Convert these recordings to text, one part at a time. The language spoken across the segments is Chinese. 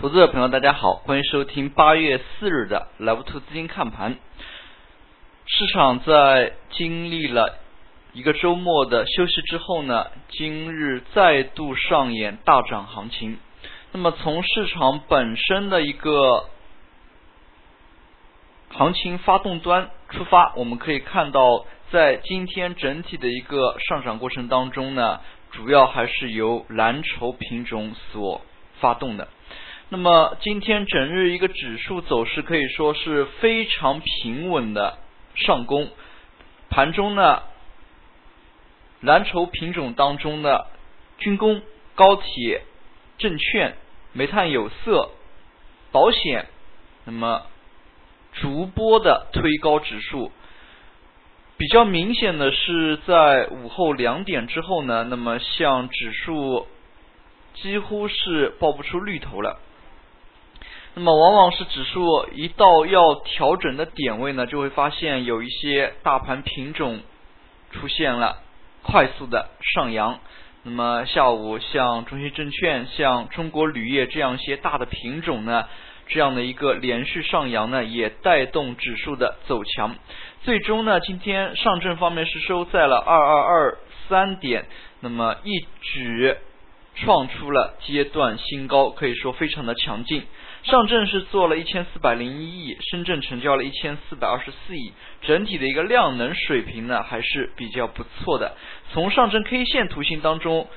投资者朋友，大家好，欢迎收听八月四日的 Level Two 资金看盘。市场在经历了一个周末的休息之后呢，今日再度上演大涨行情。那么从市场本身的一个行情发动端出发，我们可以看到，在今天整体的一个上涨过程当中呢，主要还是由蓝筹品种所发动的。那么今天整日一个指数走势可以说是非常平稳的上攻，盘中呢，蓝筹品种当中的军工、高铁、证券、煤炭、有色、保险，那么逐波的推高指数。比较明显的是在午后两点之后呢，那么像指数几乎是爆不出绿头了。那么往往是指数一到要调整的点位呢，就会发现有一些大盘品种出现了快速的上扬。那么下午像中信证券、像中国铝业这样一些大的品种呢，这样的一个连续上扬呢，也带动指数的走强。最终呢，今天上证方面是收在了二二二三点，那么一举创出了阶段新高，可以说非常的强劲。上证是做了一千四百零一亿，深圳成交了一千四百二十四亿，整体的一个量能水平呢还是比较不错的。从上证 K 线图形当中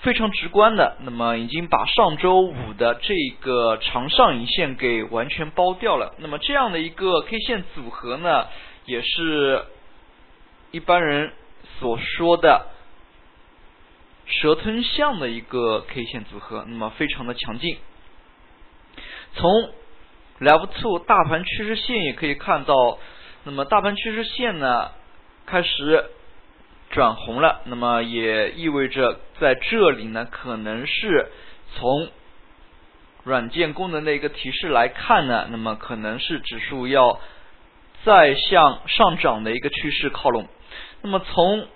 非常直观的，那么已经把上周五的这个长上影线给完全包掉了。那么这样的一个 K 线组合呢，也是一般人所说的蛇吞象的一个 K 线组合，那么非常的强劲。从 Level Two 大盘趋势线也可以看到，那么大盘趋势线呢开始转红了，那么也意味着在这里呢可能是从软件功能的一个提示来看呢，那么可能是指数要再向上涨的一个趋势靠拢。那么从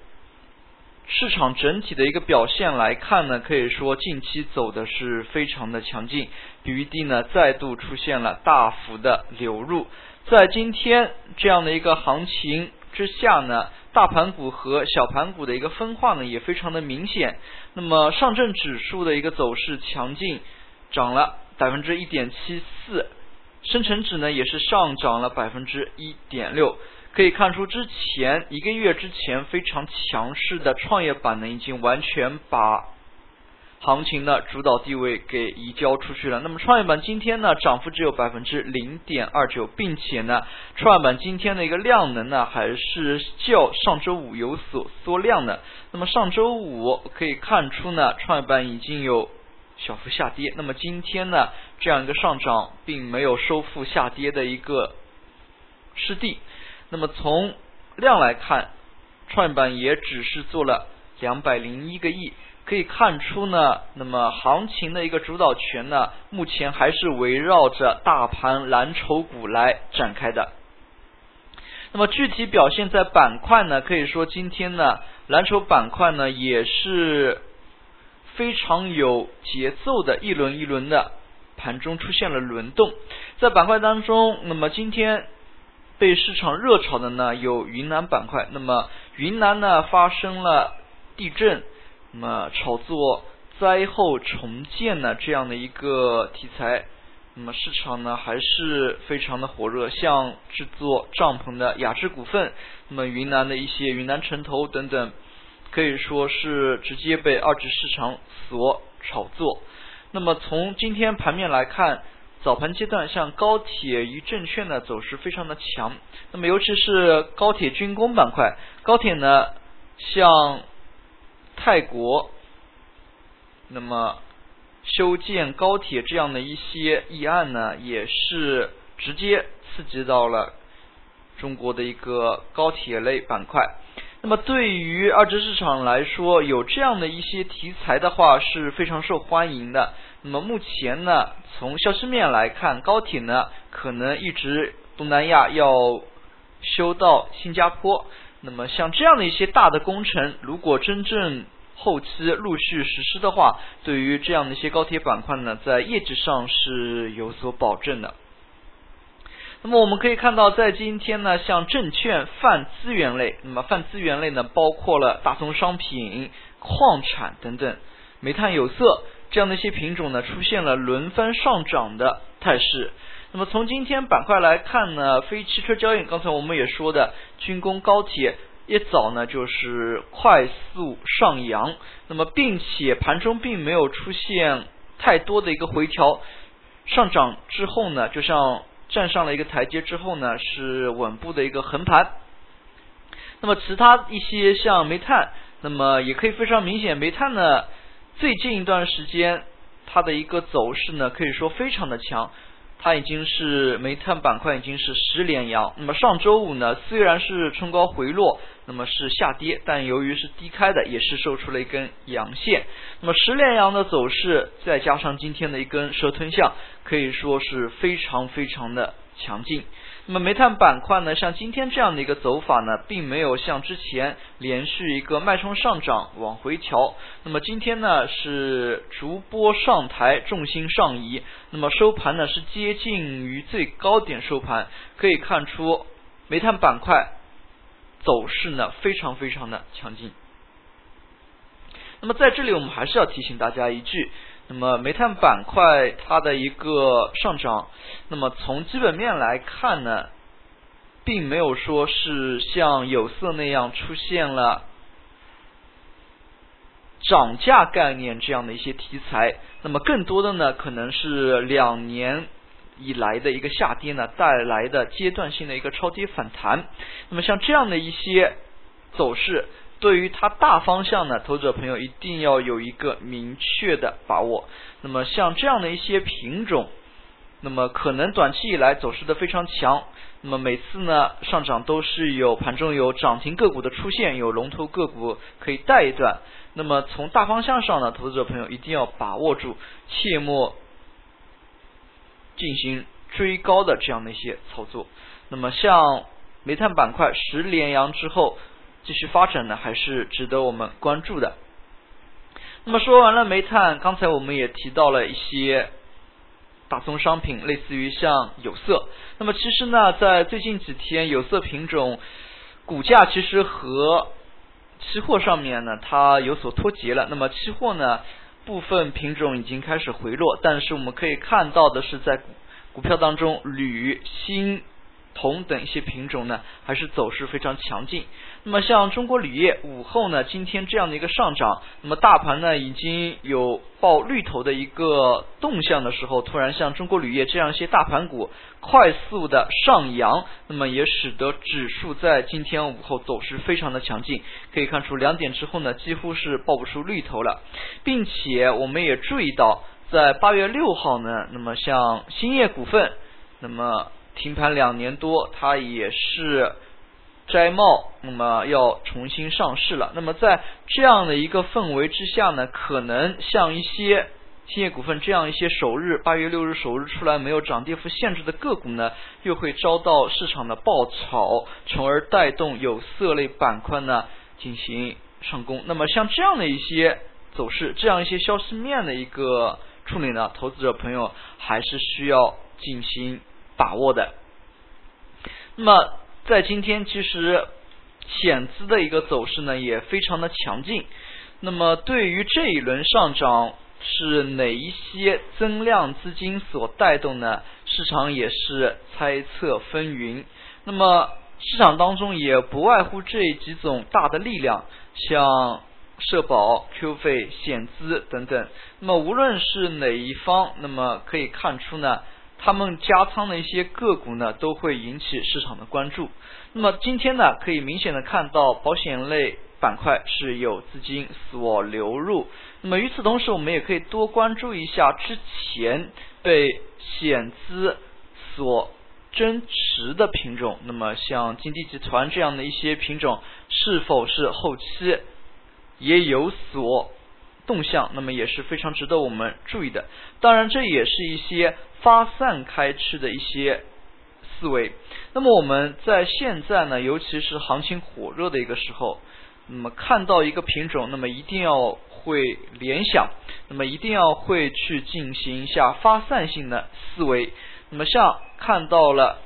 市场整体的一个表现来看呢，可以说近期走的是非常的强劲，BVD 呢再度出现了大幅的流入，在今天这样的一个行情之下呢，大盘股和小盘股的一个分化呢也非常的明显。那么上证指数的一个走势强劲，涨了百分之一点七四，深成指呢也是上涨了百分之一点六。可以看出，之前一个月之前非常强势的创业板呢，已经完全把行情的主导地位给移交出去了。那么创业板今天呢，涨幅只有百分之零点二九，并且呢，创业板今天的一个量能呢，还是较上周五有所缩量的。那么上周五可以看出呢，创业板已经有小幅下跌。那么今天呢，这样一个上涨，并没有收复下跌的一个失地。那么从量来看，创业板也只是做了两百零一个亿，可以看出呢，那么行情的一个主导权呢，目前还是围绕着大盘蓝筹股来展开的。那么具体表现在板块呢，可以说今天呢，蓝筹板块呢也是非常有节奏的，一轮一轮的盘中出现了轮动，在板块当中，那么今天。被市场热炒的呢有云南板块，那么云南呢发生了地震，那么炒作灾后重建呢这样的一个题材，那么市场呢还是非常的火热，像制作帐篷的雅致股份，那么云南的一些云南城投等等，可以说是直接被二级市场所炒作。那么从今天盘面来看。早盘阶段，像高铁与证券的走势非常的强，那么尤其是高铁军工板块，高铁呢，像泰国，那么修建高铁这样的一些议案呢，也是直接刺激到了中国的一个高铁类板块。那么对于二级市场来说，有这样的一些题材的话是非常受欢迎的。那么目前呢，从消息面来看，高铁呢可能一直东南亚要修到新加坡。那么像这样的一些大的工程，如果真正后期陆续实施的话，对于这样的一些高铁板块呢，在业绩上是有所保证的。那么我们可以看到，在今天呢，像证券、泛资源类，那么泛资源类呢，包括了大宗商品、矿产等等，煤炭、有色这样的一些品种呢，出现了轮番上涨的态势。那么从今天板块来看呢，非汽车交易，刚才我们也说的军工、高铁一早呢就是快速上扬，那么并且盘中并没有出现太多的一个回调，上涨之后呢，就像。站上了一个台阶之后呢，是稳步的一个横盘。那么其他一些像煤炭，那么也可以非常明显，煤炭呢最近一段时间它的一个走势呢可以说非常的强。它已经是煤炭板块已经是十连阳，那么上周五呢虽然是冲高回落，那么是下跌，但由于是低开的，也是收出了一根阳线。那么十连阳的走势，再加上今天的一根蛇吞象，可以说是非常非常的强劲。那么煤炭板块呢，像今天这样的一个走法呢，并没有像之前连续一个脉冲上涨往回调。那么今天呢是逐波上抬，重心上移。那么收盘呢是接近于最高点收盘，可以看出煤炭板块走势呢非常非常的强劲。那么在这里我们还是要提醒大家一句。那么煤炭板块它的一个上涨，那么从基本面来看呢，并没有说是像有色那样出现了涨价概念这样的一些题材，那么更多的呢，可能是两年以来的一个下跌呢带来的阶段性的一个超跌反弹，那么像这样的一些走势。对于它大方向呢，投资者朋友一定要有一个明确的把握。那么像这样的一些品种，那么可能短期以来走势的非常强。那么每次呢上涨都是有盘中有涨停个股的出现，有龙头个股可以带一段。那么从大方向上呢，投资者朋友一定要把握住，切莫进行追高的这样的一些操作。那么像煤炭板块十连阳之后。继续发展呢，还是值得我们关注的。那么说完了煤炭，刚才我们也提到了一些大宗商品，类似于像有色。那么其实呢，在最近几天，有色品种股价其实和期货上面呢，它有所脱节了。那么期货呢，部分品种已经开始回落，但是我们可以看到的是，在股票当中，铝、锌。铜等一些品种呢，还是走势非常强劲。那么像中国铝业午后呢，今天这样的一个上涨，那么大盘呢已经有报绿头的一个动向的时候，突然像中国铝业这样一些大盘股快速的上扬，那么也使得指数在今天午后走势非常的强劲。可以看出两点之后呢，几乎是报不出绿头了，并且我们也注意到，在八月六号呢，那么像兴业股份，那么。停盘两年多，它也是摘帽，那么要重新上市了。那么在这样的一个氛围之下呢，可能像一些兴业股份这样一些首日八月六日首日出来没有涨跌幅限制的个股呢，又会遭到市场的爆炒，从而带动有色类板块呢进行上攻。那么像这样的一些走势，这样一些消息面的一个处理呢，投资者朋友还是需要进行。把握的。那么在今天，其实险资的一个走势呢也非常的强劲。那么对于这一轮上涨是哪一些增量资金所带动呢？市场也是猜测纷纭。那么市场当中也不外乎这几种大的力量，像社保、Q 费、险资等等。那么无论是哪一方，那么可以看出呢。他们加仓的一些个股呢，都会引起市场的关注。那么今天呢，可以明显的看到保险类板块是有资金所流入。那么与此同时，我们也可以多关注一下之前被险资所增持的品种。那么像金地集团这样的一些品种，是否是后期也有所动向？那么也是非常值得我们注意的。当然，这也是一些。发散开去的一些思维。那么我们在现在呢，尤其是行情火热的一个时候，那么看到一个品种，那么一定要会联想，那么一定要会去进行一下发散性的思维。那么像看到了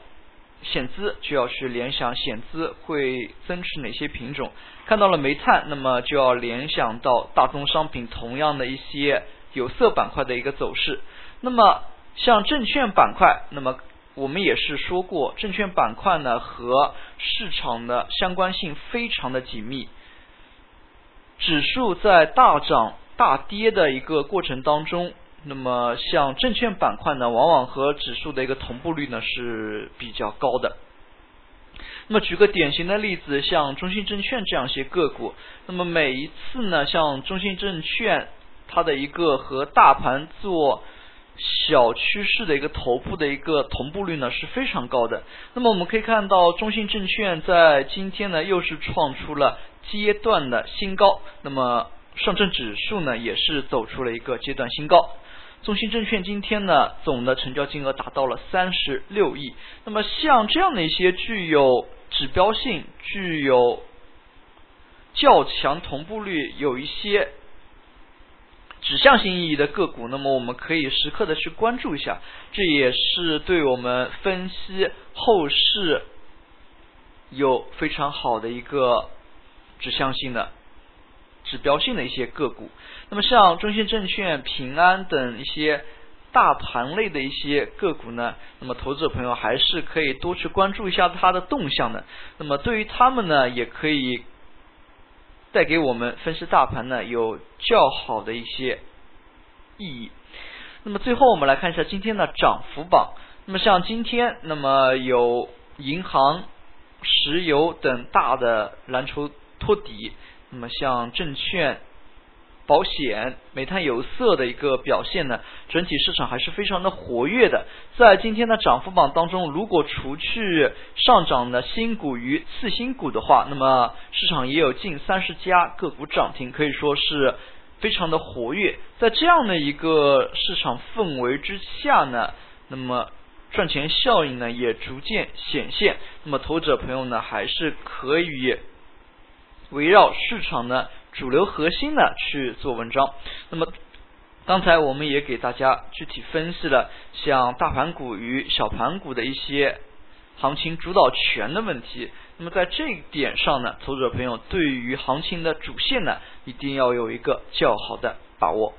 险资，就要去联想险资会增持哪些品种；看到了煤炭，那么就要联想到大宗商品同样的一些有色板块的一个走势。那么像证券板块，那么我们也是说过，证券板块呢和市场的相关性非常的紧密。指数在大涨大跌的一个过程当中，那么像证券板块呢，往往和指数的一个同步率呢是比较高的。那么举个典型的例子，像中信证券这样一些个股，那么每一次呢，像中信证券它的一个和大盘做。小趋势的一个头部的一个同步率呢是非常高的。那么我们可以看到，中信证券在今天呢又是创出了阶段的新高。那么上证指数呢也是走出了一个阶段新高。中信证券今天呢总的成交金额达到了三十六亿。那么像这样的一些具有指标性、具有较强同步率、有一些。指向性意义的个股，那么我们可以时刻的去关注一下，这也是对我们分析后市有非常好的一个指向性的、指标性的一些个股。那么像中信证券、平安等一些大盘类的一些个股呢，那么投资者朋友还是可以多去关注一下它的动向的。那么对于他们呢，也可以。带给我们分析大盘呢有较好的一些意义。那么最后我们来看一下今天的涨幅榜。那么像今天，那么有银行、石油等大的蓝筹托底。那么像证券。保险、煤炭、有色的一个表现呢，整体市场还是非常的活跃的。在今天的涨幅榜当中，如果除去上涨的新股与次新股的话，那么市场也有近三十家个股涨停，可以说是非常的活跃。在这样的一个市场氛围之下呢，那么赚钱效应呢也逐渐显现。那么投资者朋友呢，还是可以围绕市场的。主流核心呢去做文章。那么刚才我们也给大家具体分析了像大盘股与小盘股的一些行情主导权的问题。那么在这一点上呢，投资者朋友对于行情的主线呢，一定要有一个较好的把握。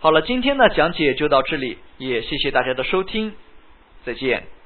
好了，今天的讲解就到这里，也谢谢大家的收听，再见。